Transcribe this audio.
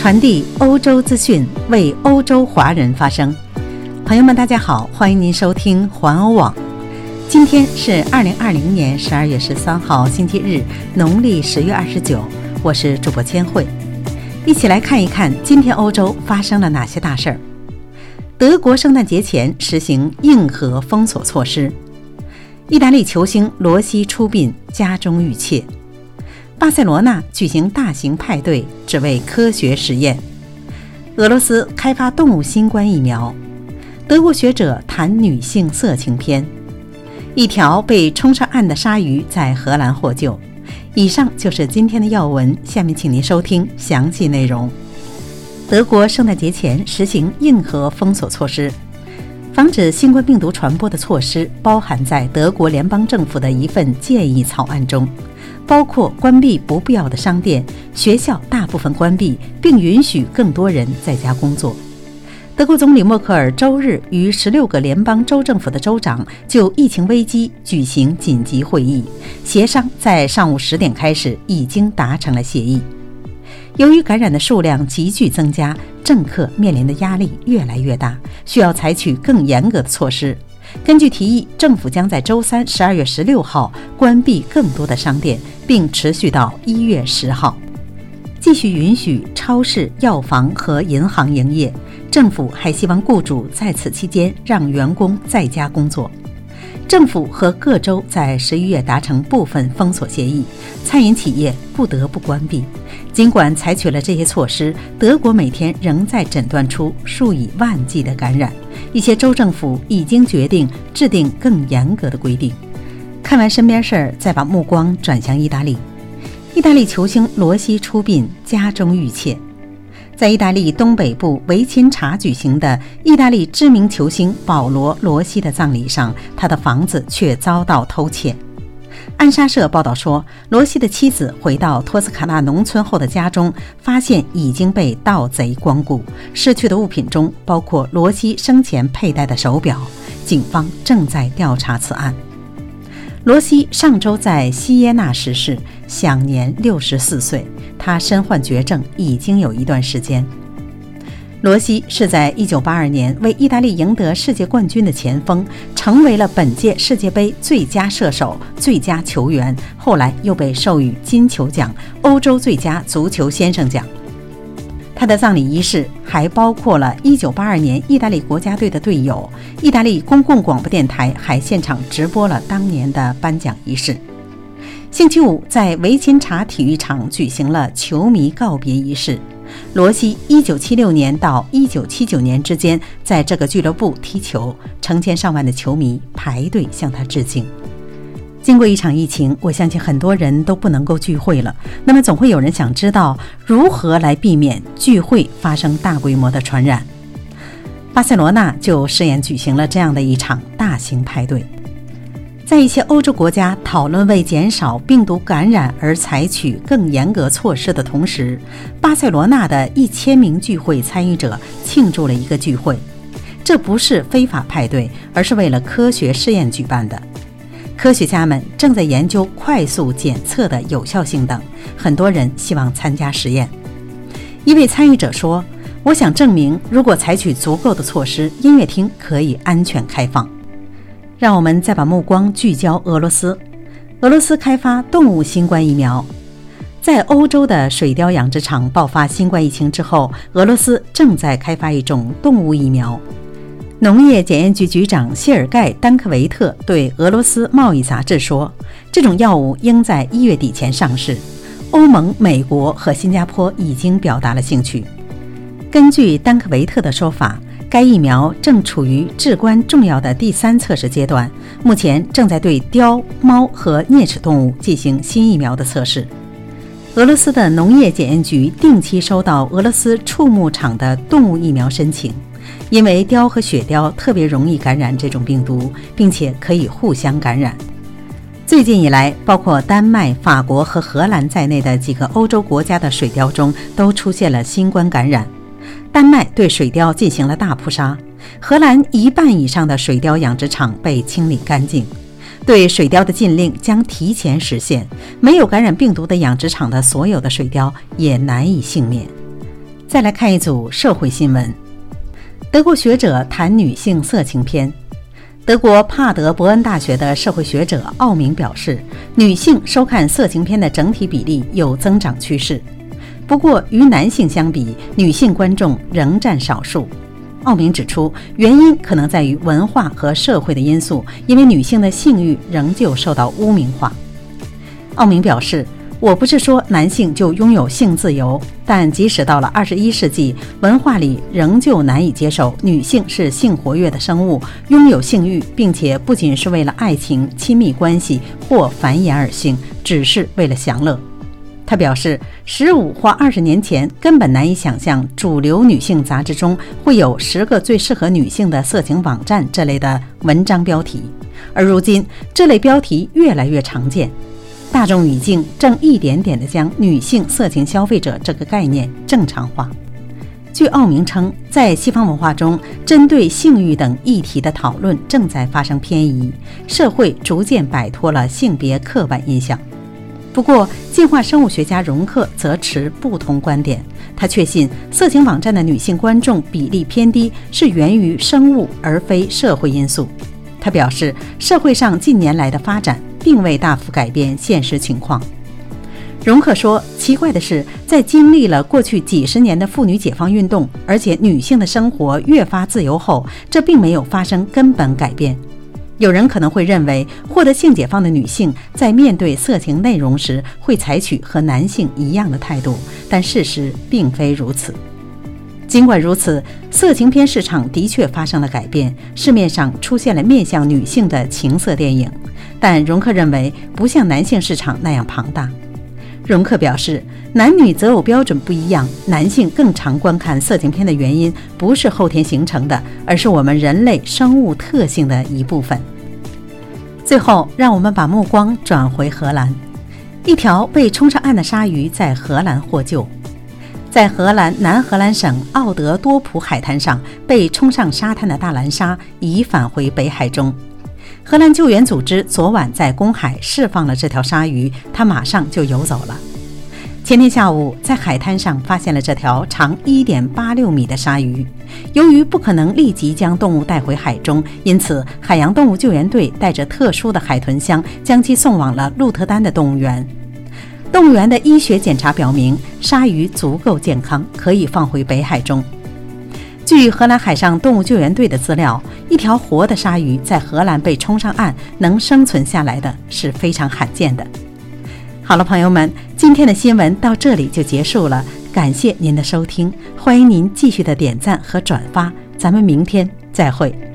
传递欧洲资讯，为欧洲华人发声。朋友们，大家好，欢迎您收听环欧网。今天是二零二零年十二月十三号，星期日，农历十月二十九。我是主播千惠，一起来看一看今天欧洲发生了哪些大事儿。德国圣诞节前实行硬核封锁措施。意大利球星罗西出殡，家中遇窃。巴塞罗那举行大型派对，只为科学实验。俄罗斯开发动物新冠疫苗。德国学者谈女性色情片。一条被冲上岸的鲨鱼在荷兰获救。以上就是今天的要闻，下面请您收听详细内容。德国圣诞节前实行硬核封锁措施，防止新冠病毒传播的措施包含在德国联邦政府的一份建议草案中。包括关闭不必要的商店、学校，大部分关闭，并允许更多人在家工作。德国总理默克尔周日与十六个联邦州政府的州长就疫情危机举行紧急会议，协商在上午十点开始，已经达成了协议。由于感染的数量急剧增加，政客面临的压力越来越大，需要采取更严格的措施。根据提议，政府将在周三十二月十六号关闭更多的商店，并持续到一月十号，继续允许超市、药房和银行营业。政府还希望雇主在此期间让员工在家工作。政府和各州在十一月达成部分封锁协议，餐饮企业不得不关闭。尽管采取了这些措施，德国每天仍在诊断出数以万计的感染。一些州政府已经决定制定更严格的规定。看完身边事儿，再把目光转向意大利。意大利球星罗西出殡，家中遇窃。在意大利东北部维钦察举行的意大利知名球星保罗·罗西的葬礼上，他的房子却遭到偷窃。安莎社报道说，罗西的妻子回到托斯卡纳农村后的家中，发现已经被盗贼光顾，失去的物品中包括罗西生前佩戴的手表。警方正在调查此案。罗西上周在西耶纳逝世，享年六十四岁。他身患绝症已经有一段时间。罗西是在1982年为意大利赢得世界冠军的前锋，成为了本届世界杯最佳射手、最佳球员，后来又被授予金球奖、欧洲最佳足球先生奖。他的葬礼仪式还包括了1982年意大利国家队的队友。意大利公共广播电台还现场直播了当年的颁奖仪式。星期五，在维琴察体育场举行了球迷告别仪式。罗西1976年到1979年之间在这个俱乐部踢球，成千上万的球迷排队向他致敬。经过一场疫情，我相信很多人都不能够聚会了。那么，总会有人想知道如何来避免聚会发生大规模的传染。巴塞罗那就试验举行了这样的一场大型派对。在一些欧洲国家讨论为减少病毒感染而采取更严格措施的同时，巴塞罗那的一千名聚会参与者庆祝了一个聚会。这不是非法派对，而是为了科学试验举办的。科学家们正在研究快速检测的有效性等，很多人希望参加实验。一位参与者说：“我想证明，如果采取足够的措施，音乐厅可以安全开放。”让我们再把目光聚焦俄罗斯。俄罗斯开发动物新冠疫苗。在欧洲的水貂养殖场爆发新冠疫情之后，俄罗斯正在开发一种动物疫苗。农业检验局局长谢尔盖·丹克维特对俄罗斯贸易杂志说：“这种药物应在一月底前上市。欧盟、美国和新加坡已经表达了兴趣。”根据丹克维特的说法，该疫苗正处于至关重要的第三测试阶段，目前正在对貂、猫和啮齿动物进行新疫苗的测试。俄罗斯的农业检验局定期收到俄罗斯畜牧场的动物疫苗申请。因为貂和雪貂特别容易感染这种病毒，并且可以互相感染。最近以来，包括丹麦、法国和荷兰在内的几个欧洲国家的水貂中都出现了新冠感染。丹麦对水貂进行了大扑杀，荷兰一半以上的水貂养殖场被清理干净。对水貂的禁令将提前实现，没有感染病毒的养殖场的所有的水貂也难以幸免。再来看一组社会新闻：德国学者谈女性色情片。德国帕德伯恩大学的社会学者奥明表示，女性收看色情片的整体比例有增长趋势。不过，与男性相比，女性观众仍占少数。奥明指出，原因可能在于文化和社会的因素，因为女性的性欲仍旧受到污名化。奥明表示。我不是说男性就拥有性自由，但即使到了二十一世纪，文化里仍旧难以接受女性是性活跃的生物，拥有性欲，并且不仅是为了爱情、亲密关系或繁衍而性，只是为了享乐。他表示，十五或二十年前根本难以想象主流女性杂志中会有“十个最适合女性的色情网站”这类的文章标题，而如今这类标题越来越常见。大众语境正一点点地将女性色情消费者这个概念正常化。据奥明称，在西方文化中，针对性欲等议题的讨论正在发生偏移，社会逐渐摆脱了性别刻板印象。不过，进化生物学家荣克则持不同观点。他确信，色情网站的女性观众比例偏低是源于生物而非社会因素。他表示，社会上近年来的发展。并未大幅改变现实情况。荣克说：“奇怪的是，在经历了过去几十年的妇女解放运动，而且女性的生活越发自由后，这并没有发生根本改变。有人可能会认为，获得性解放的女性在面对色情内容时会采取和男性一样的态度，但事实并非如此。尽管如此，色情片市场的确发生了改变，市面上出现了面向女性的情色电影。”但荣克认为不像男性市场那样庞大。荣克表示，男女择偶标准不一样，男性更常观看色情片的原因不是后天形成的，而是我们人类生物特性的一部分。最后，让我们把目光转回荷兰，一条被冲上岸的鲨鱼在荷兰获救。在荷兰南荷兰省奥德多普海滩上被冲上沙滩的大蓝鲨已返回北海中。荷兰救援组织昨晚在公海释放了这条鲨鱼，它马上就游走了。前天下午，在海滩上发现了这条长1.86米的鲨鱼。由于不可能立即将动物带回海中，因此海洋动物救援队带着特殊的海豚箱将其送往了鹿特丹的动物园。动物园的医学检查表明，鲨鱼足够健康，可以放回北海中。据荷兰海上动物救援队的资料，一条活的鲨鱼在荷兰被冲上岸能生存下来的是非常罕见的。好了，朋友们，今天的新闻到这里就结束了，感谢您的收听，欢迎您继续的点赞和转发，咱们明天再会。